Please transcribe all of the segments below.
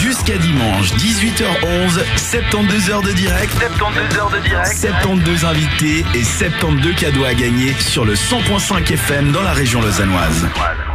Jusqu'à dimanche, 18h11, 72 heures de direct. 72 heures de direct. 72 invités et 72 cadeaux à gagner sur le 100.5 FM dans la région lausannoise.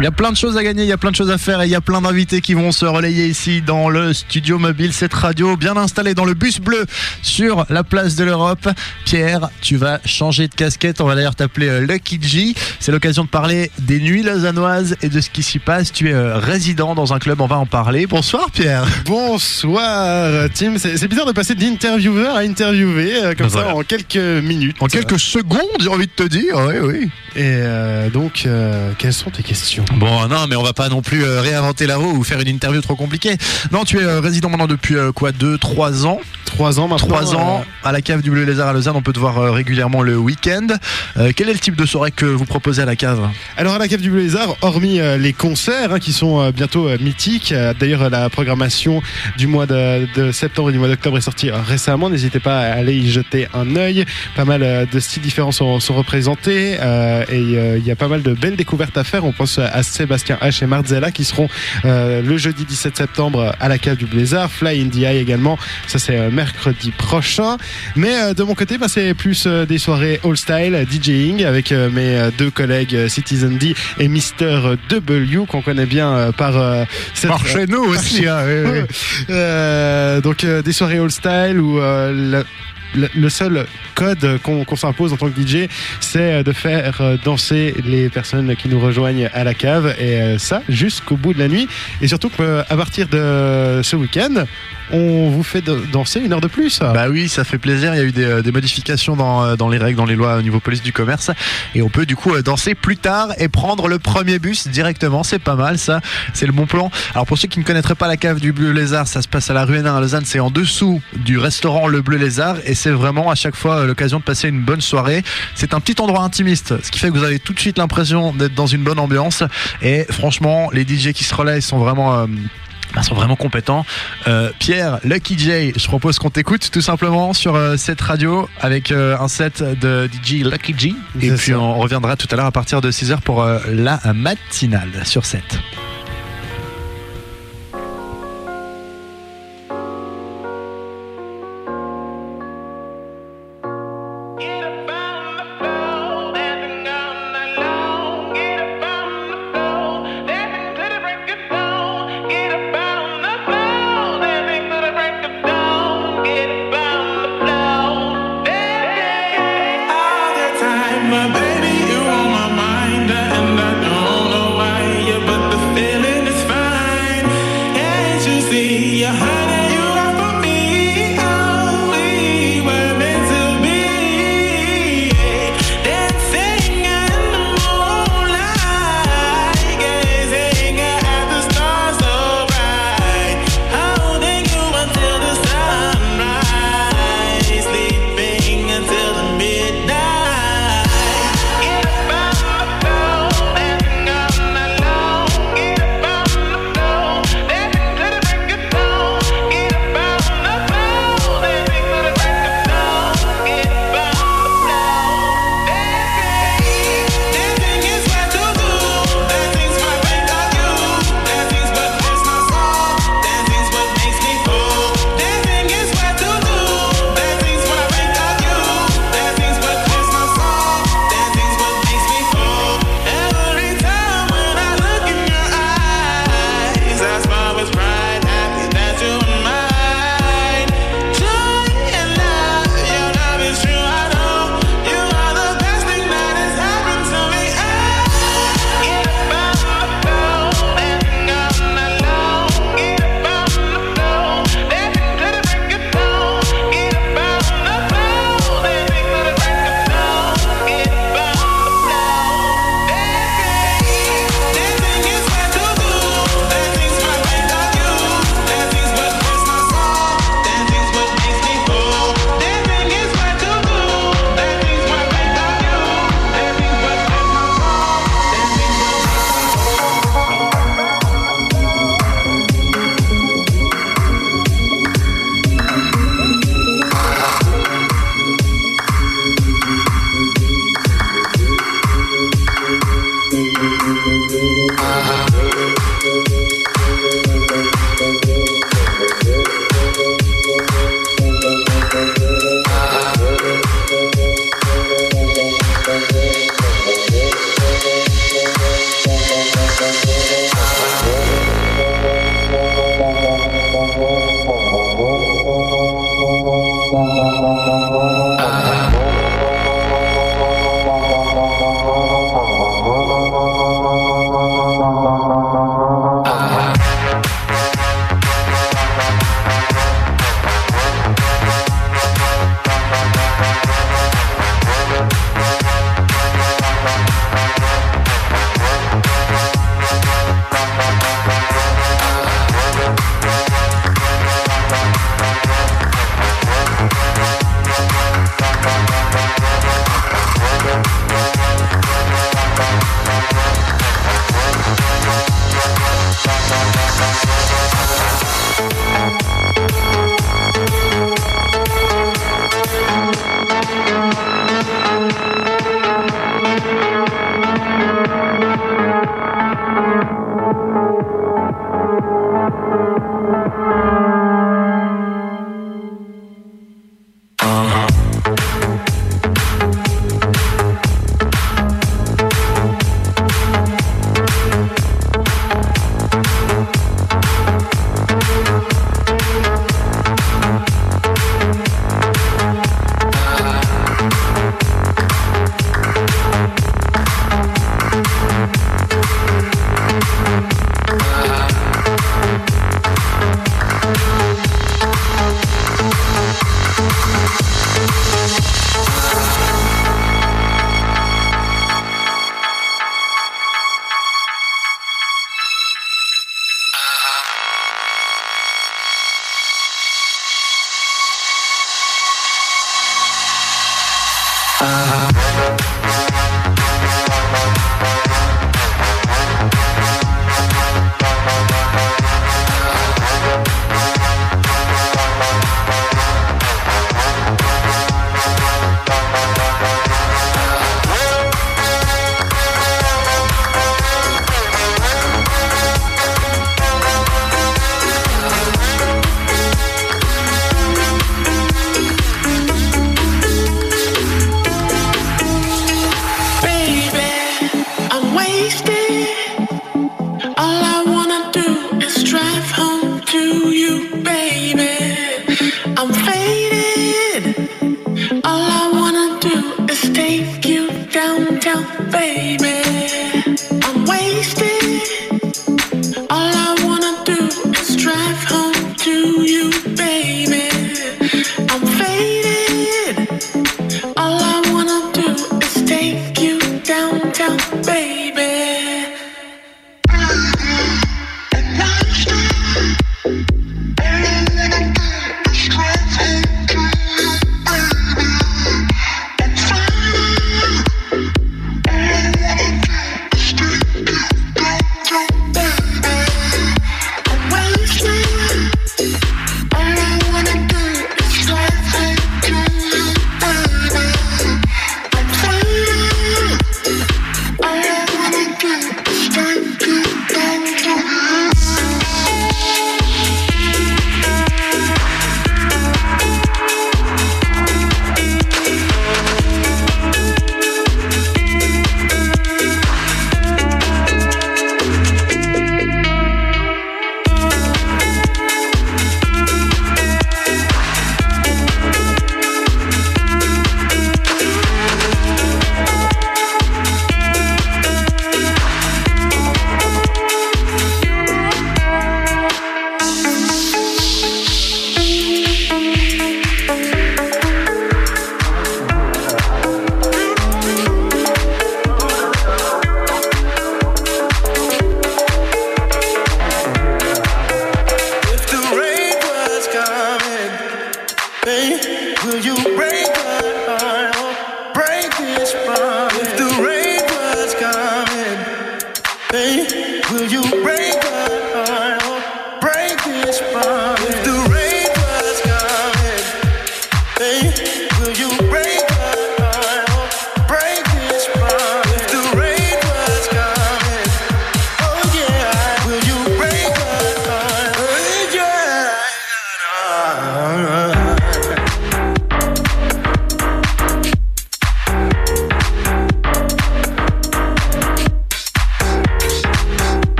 Il y a plein de choses à gagner, il y a plein de choses à faire et il y a plein d'invités qui vont se relayer ici dans le studio mobile, cette radio bien installée dans le bus bleu sur la place de l'Europe. Pierre, tu vas changer de casquette, on va d'ailleurs t'appeler euh, Lucky G. C'est l'occasion de parler des nuits lausannoises et de ce qui s'y passe. Tu es euh, résident dans un club, on va en parler. Bonsoir Pierre. Bonsoir Tim, c'est bizarre de passer d'intervieweur à interviewé euh, comme Ben ça en quelques minutes. En quelques secondes, j'ai envie de te dire. Oui, oui. Et euh, donc, euh, quelles sont tes questions? Bon, non, mais on va pas non plus euh, réinventer la roue ou faire une interview trop compliquée. Non, tu es euh, résident maintenant depuis euh, quoi, 2, 3 ans? Trois ans maintenant. 3 ans à la cave du Bleu Lézard à Lausanne. On peut te voir euh, régulièrement le week-end. Euh, quel est le type de soirée que vous proposez à la cave Alors à la cave du Blizzard, hormis euh, les concerts hein, qui sont euh, bientôt mythiques, d'ailleurs la programmation du mois de, de septembre et du mois d'octobre est sortie récemment. N'hésitez pas à aller y jeter un œil. Pas mal de styles différents sont, sont représentés et il y a pas mal de belles découvertes à faire. On pense à Sébastien H et Marzella qui seront le jeudi 17 septembre à la cave du Blizzard. Fly in the Eye également. Ça c'est mercredi prochain. Mais euh, de mon côté, bah, c'est plus euh, des soirées all style, euh, DJing avec mes deux collègues Citizen D et Mister W qu'on connaît bien par cette- Par chez nous aussi. hein, oui, oui. Donc des soirées all style où le, seul code qu'on s'impose en tant que DJ, c'est de faire danser les personnes qui nous rejoignent à la cave et ça jusqu'au bout de la nuit. Et surtout qu'à partir de ce week-end, on vous fait danser une heure de plus. Bah oui, ça fait plaisir. Il y a eu des, euh, modifications dans, euh, dans les règles, dans les lois au niveau police du commerce. Et on peut du coup euh, danser plus tard et prendre le premier bus directement. C'est pas mal ça. C'est le bon plan. Alors pour ceux qui ne connaîtraient pas la cave du Bleu Lézard, ça se passe à la rue Hénin à Lausanne. C'est en dessous du restaurant Le Bleu Lézard. Et c'est vraiment à chaque fois l'occasion de passer une bonne soirée. C'est un petit endroit intimiste. Ce qui fait que vous avez tout de suite l'impression d'être dans une bonne ambiance. Et franchement, les DJ qui se relaient sont vraiment... sont vraiment compétents. Euh, Pierre, Lucky J, je propose qu'on t'écoute tout simplement sur euh, cette radio avec euh, un set de DJ Lucky J. Et puis ça. on reviendra tout à l'heure à partir de 6h pour la matinale sur 7.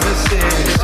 promises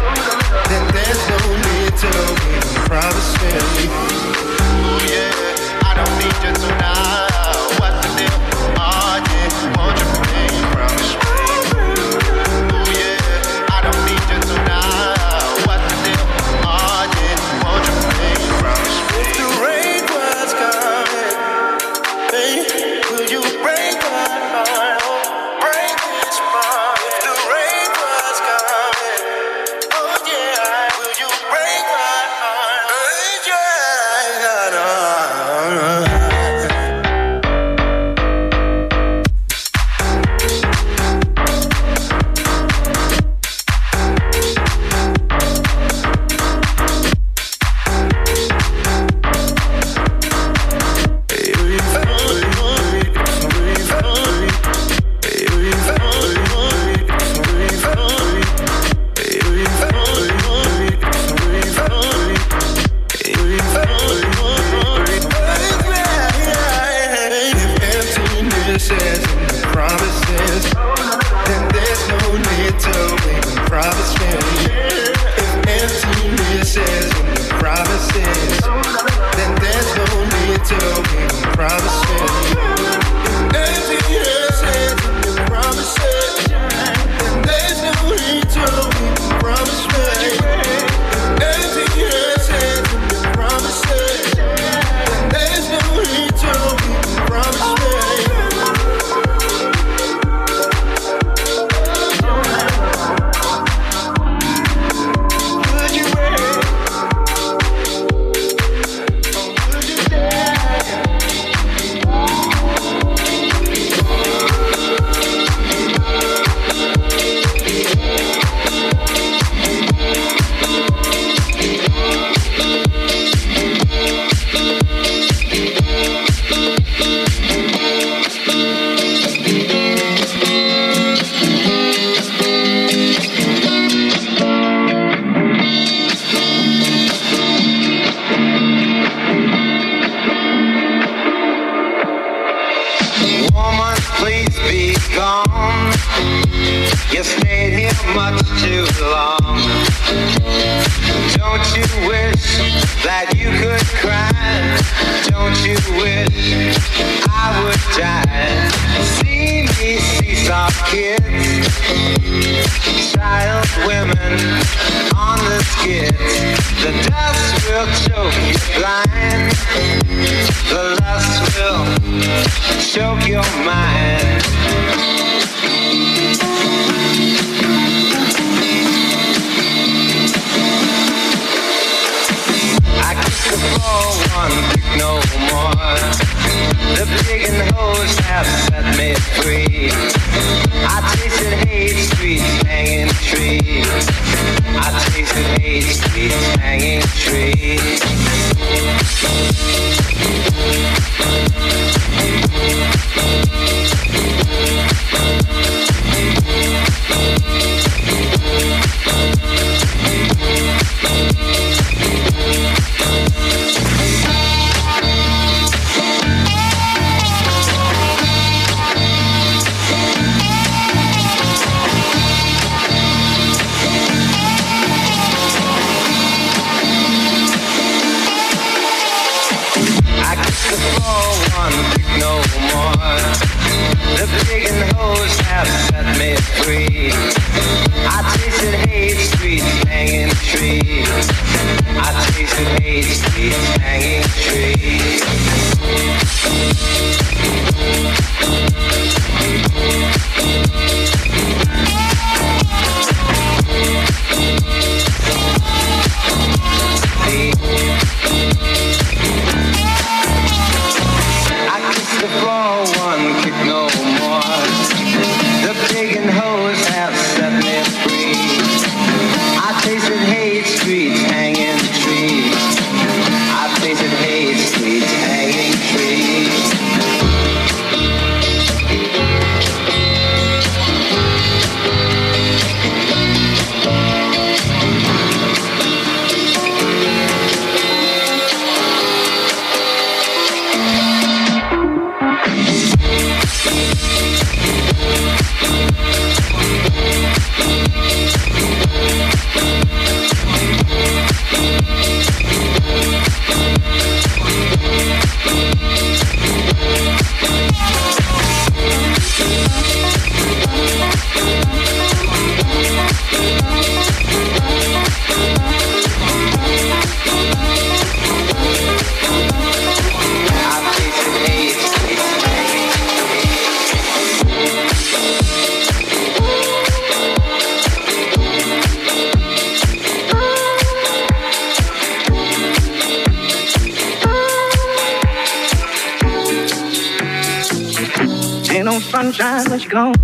sunshine when she's gone.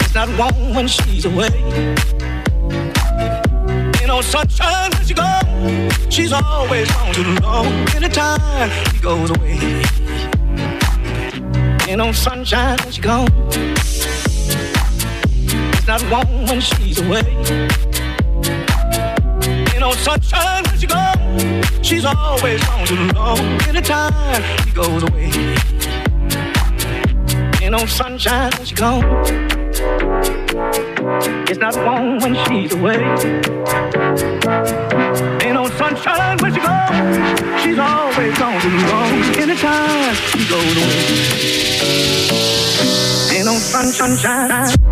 It's not warm when she's away. Ain't no sunshine when she's gone. She's always gone too long. Anytime she goes away. Ain't no sunshine when she's gone. It's not warm when she's away. Ain't no sunshine when she's gone. She's always gone too long. Anytime she goes away. No sunshine when she's gone. It's not warm when she's away. Ain't no sunshine when she's gone. She's always gone too long. Anytime she goes away. Ain't no sun, sunshine.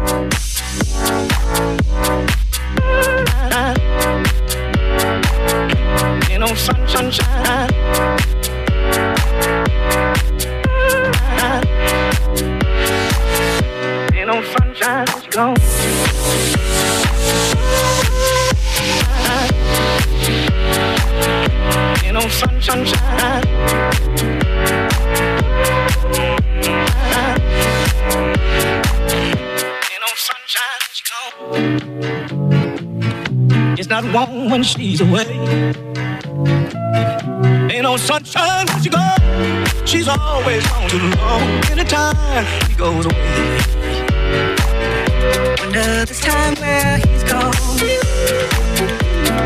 Warm when she's away. Ain't no sunshine when she's gone. She's always gone too long. Anytime she goes away. Wonder this time where he's gone.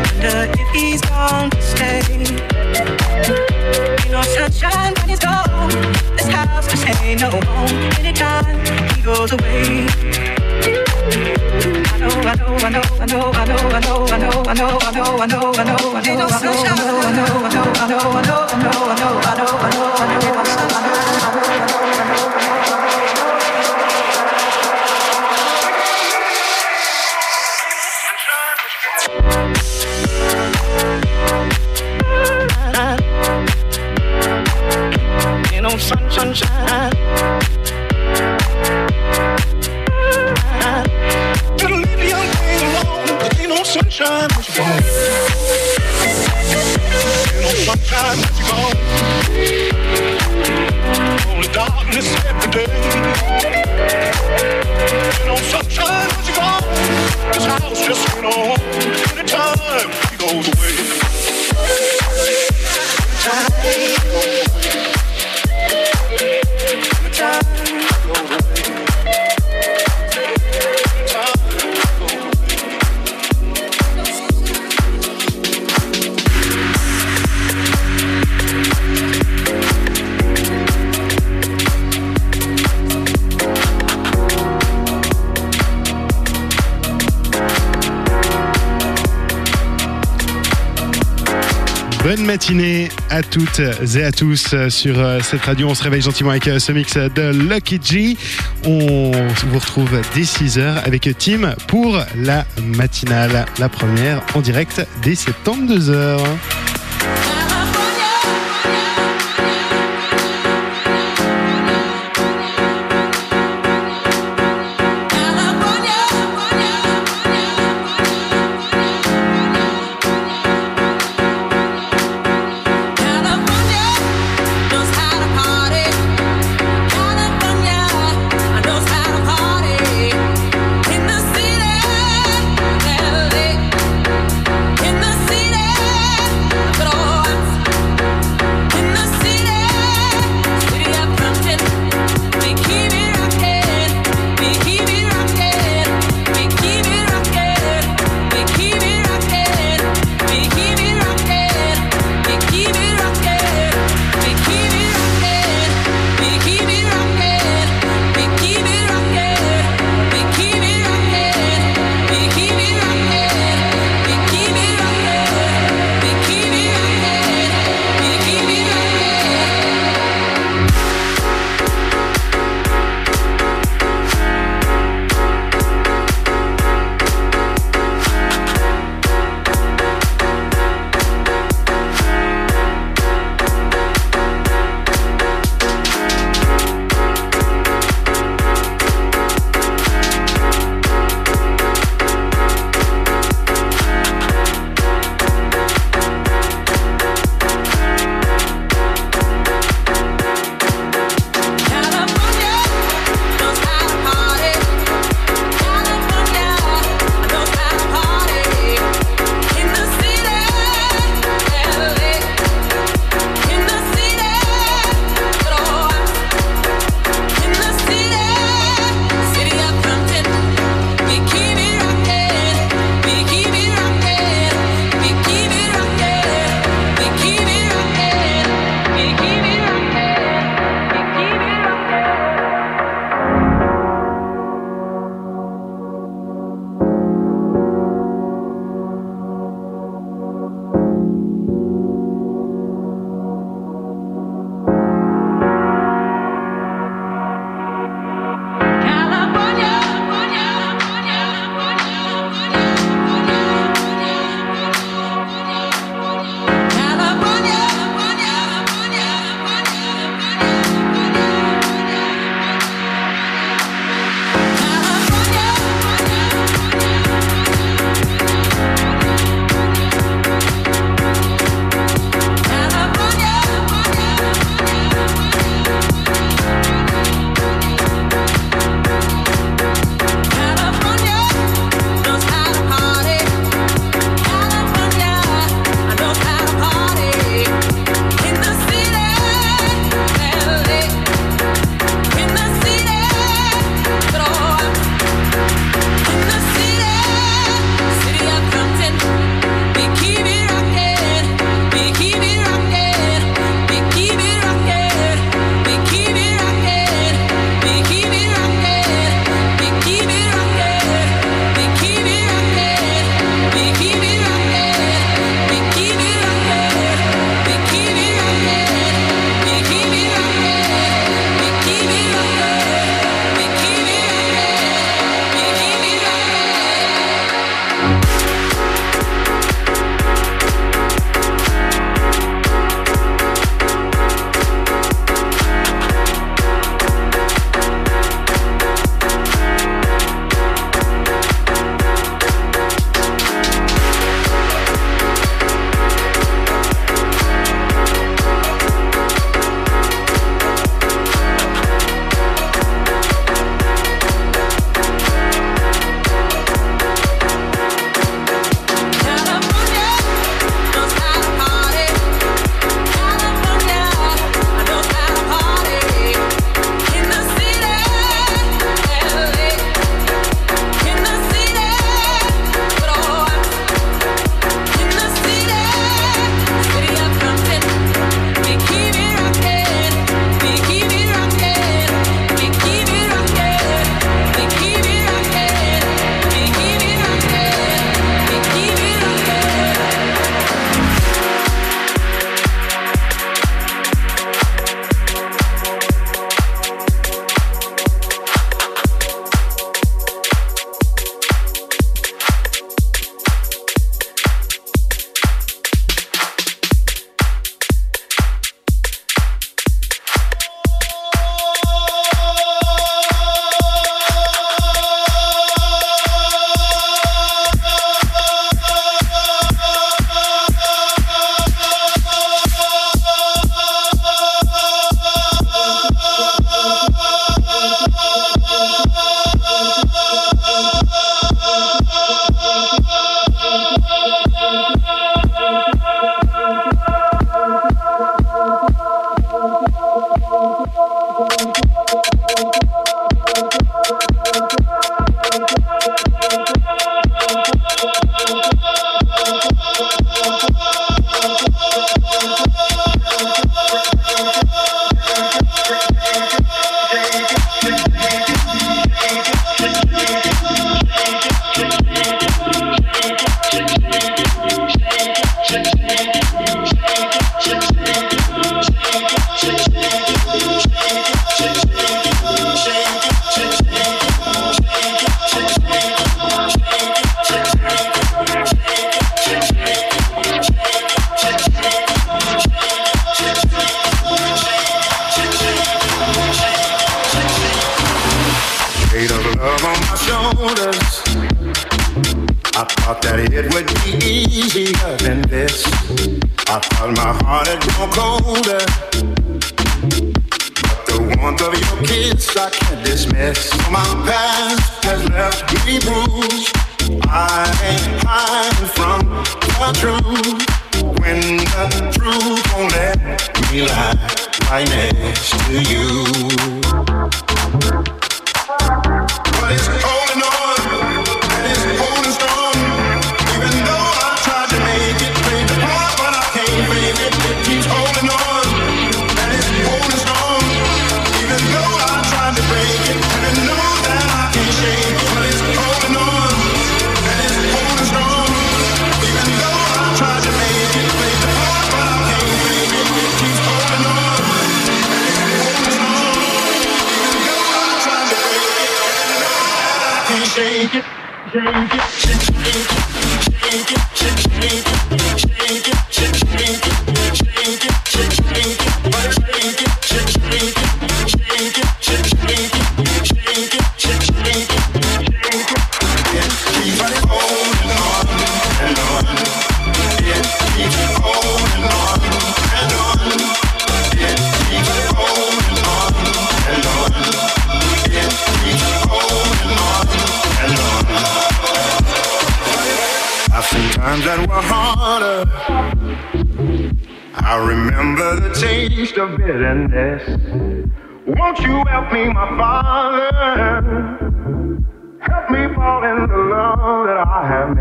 Wonder if he's gone to stay. Ain't no sunshine when he's gone. This house just ain't no home. Anytime he goes away. Sunshine. sometimes you gone. Only darkness every day. You gone. This house just. Anytime he goes away. Anytime he goes away. Bonne matinée à toutes et à tous euh, sur euh, cette radio. On se réveille gentiment avec euh, ce mix de Lucky G. On vous retrouve dès 6h avec Tim pour la matinale, la première en direct dès 72h.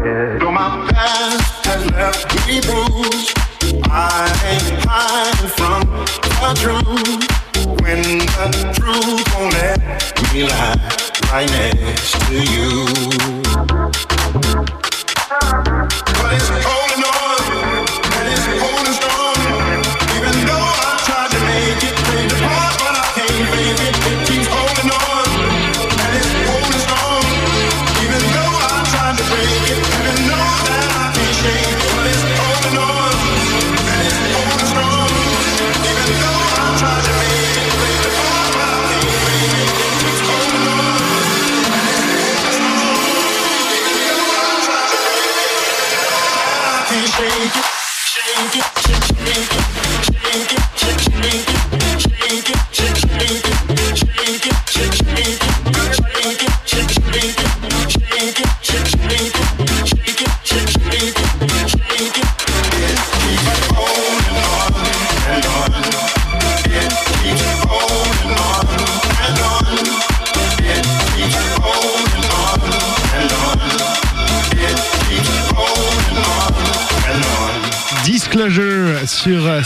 Yeah.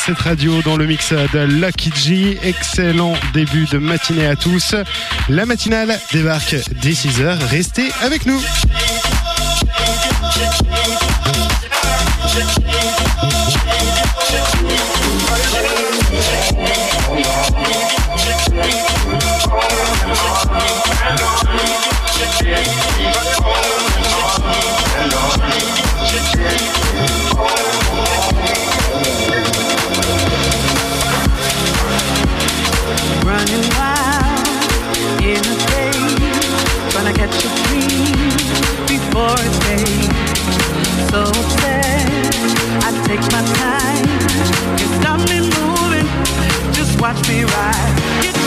cette radio dans le mix de Lucky G. Excellent début de matinée à tous. La matinale débarque dès 6h. Restez avec nous. watch me ride.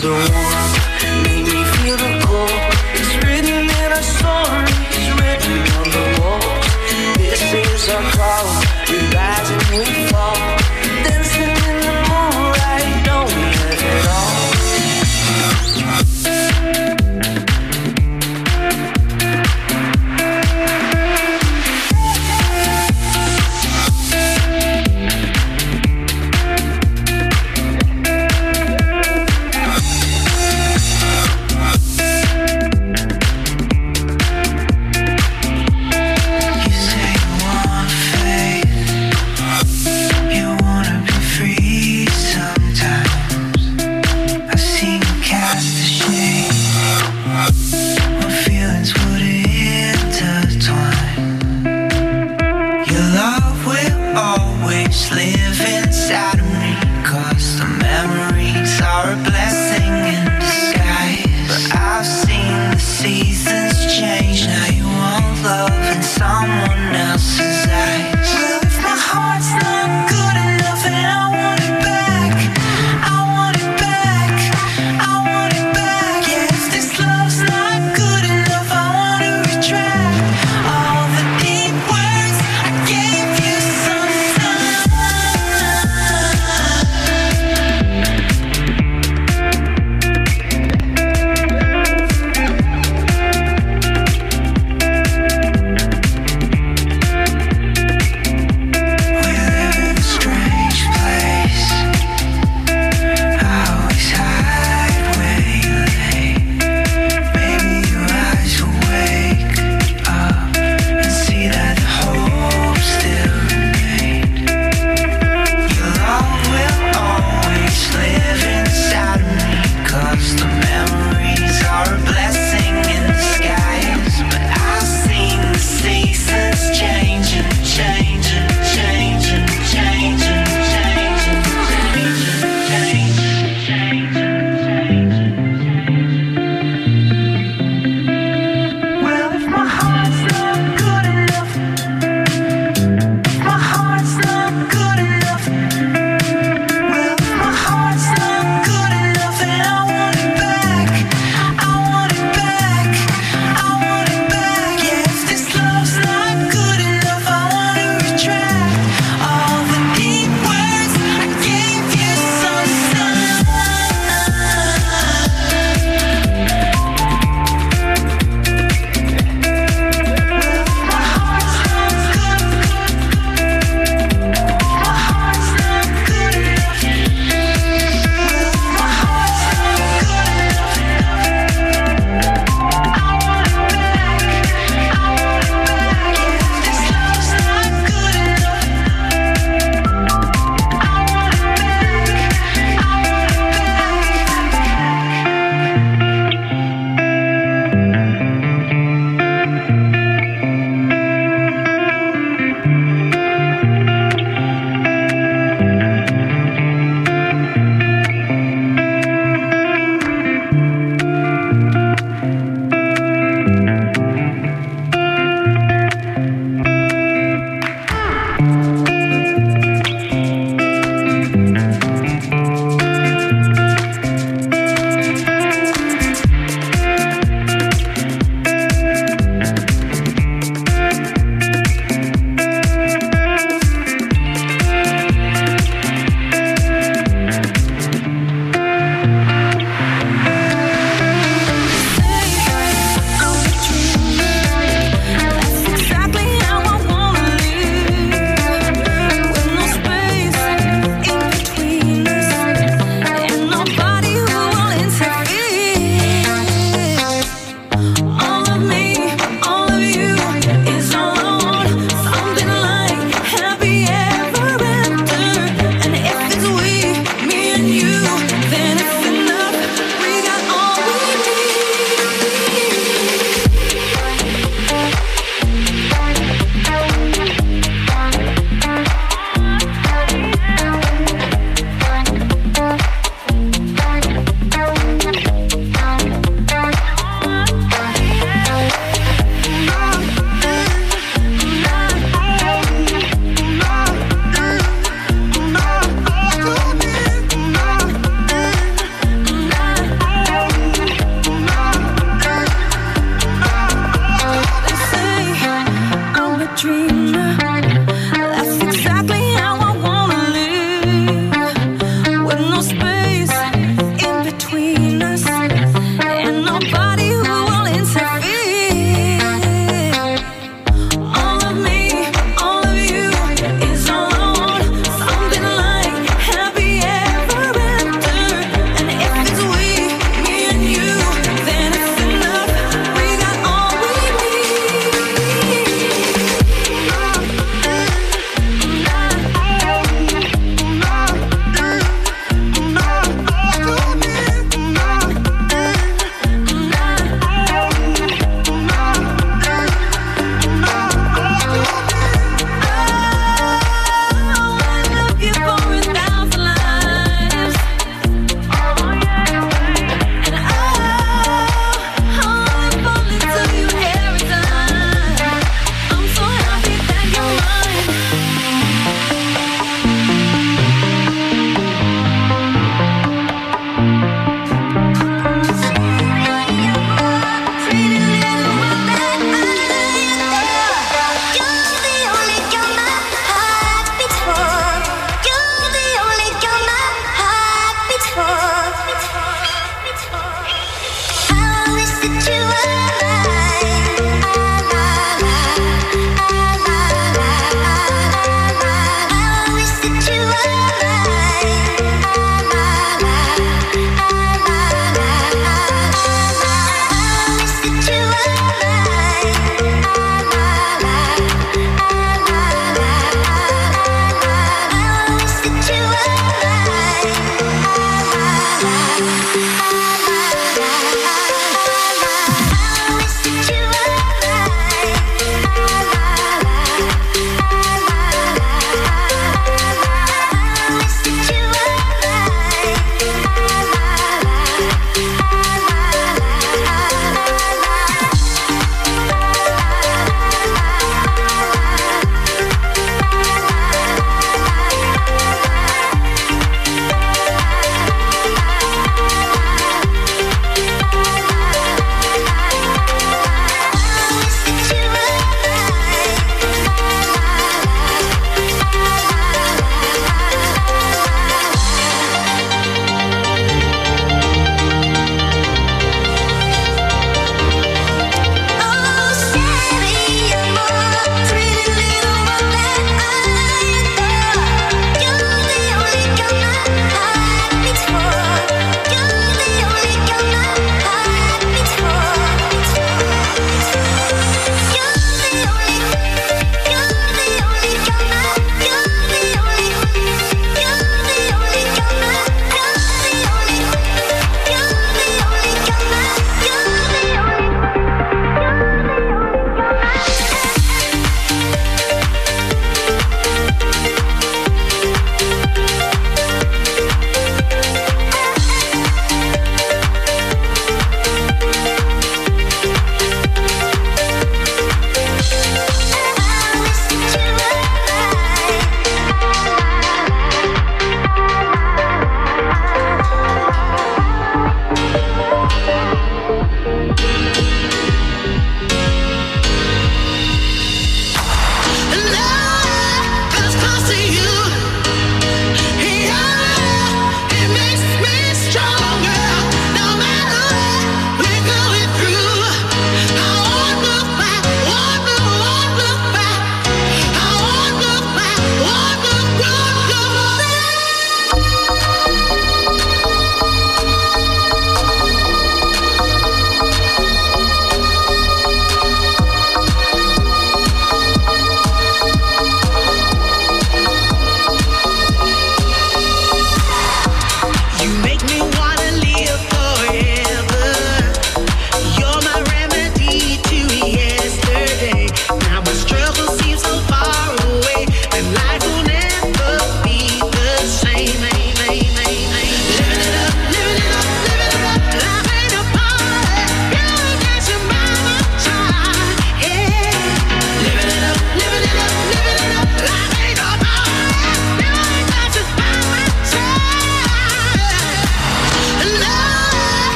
the make me feel the cold. It's written in our story, written on the walls. This is our call, we rise and we fall. Dancing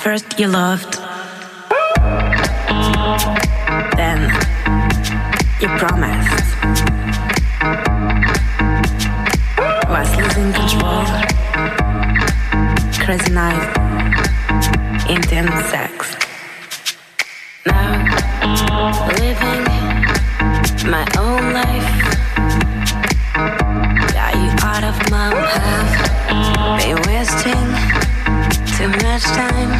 First you loved, then you promised. Was losing control, crazy night, intense sex. Now living my own life. Got you out of my path, been wasting much time.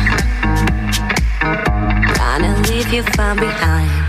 Trying to leave you far behind.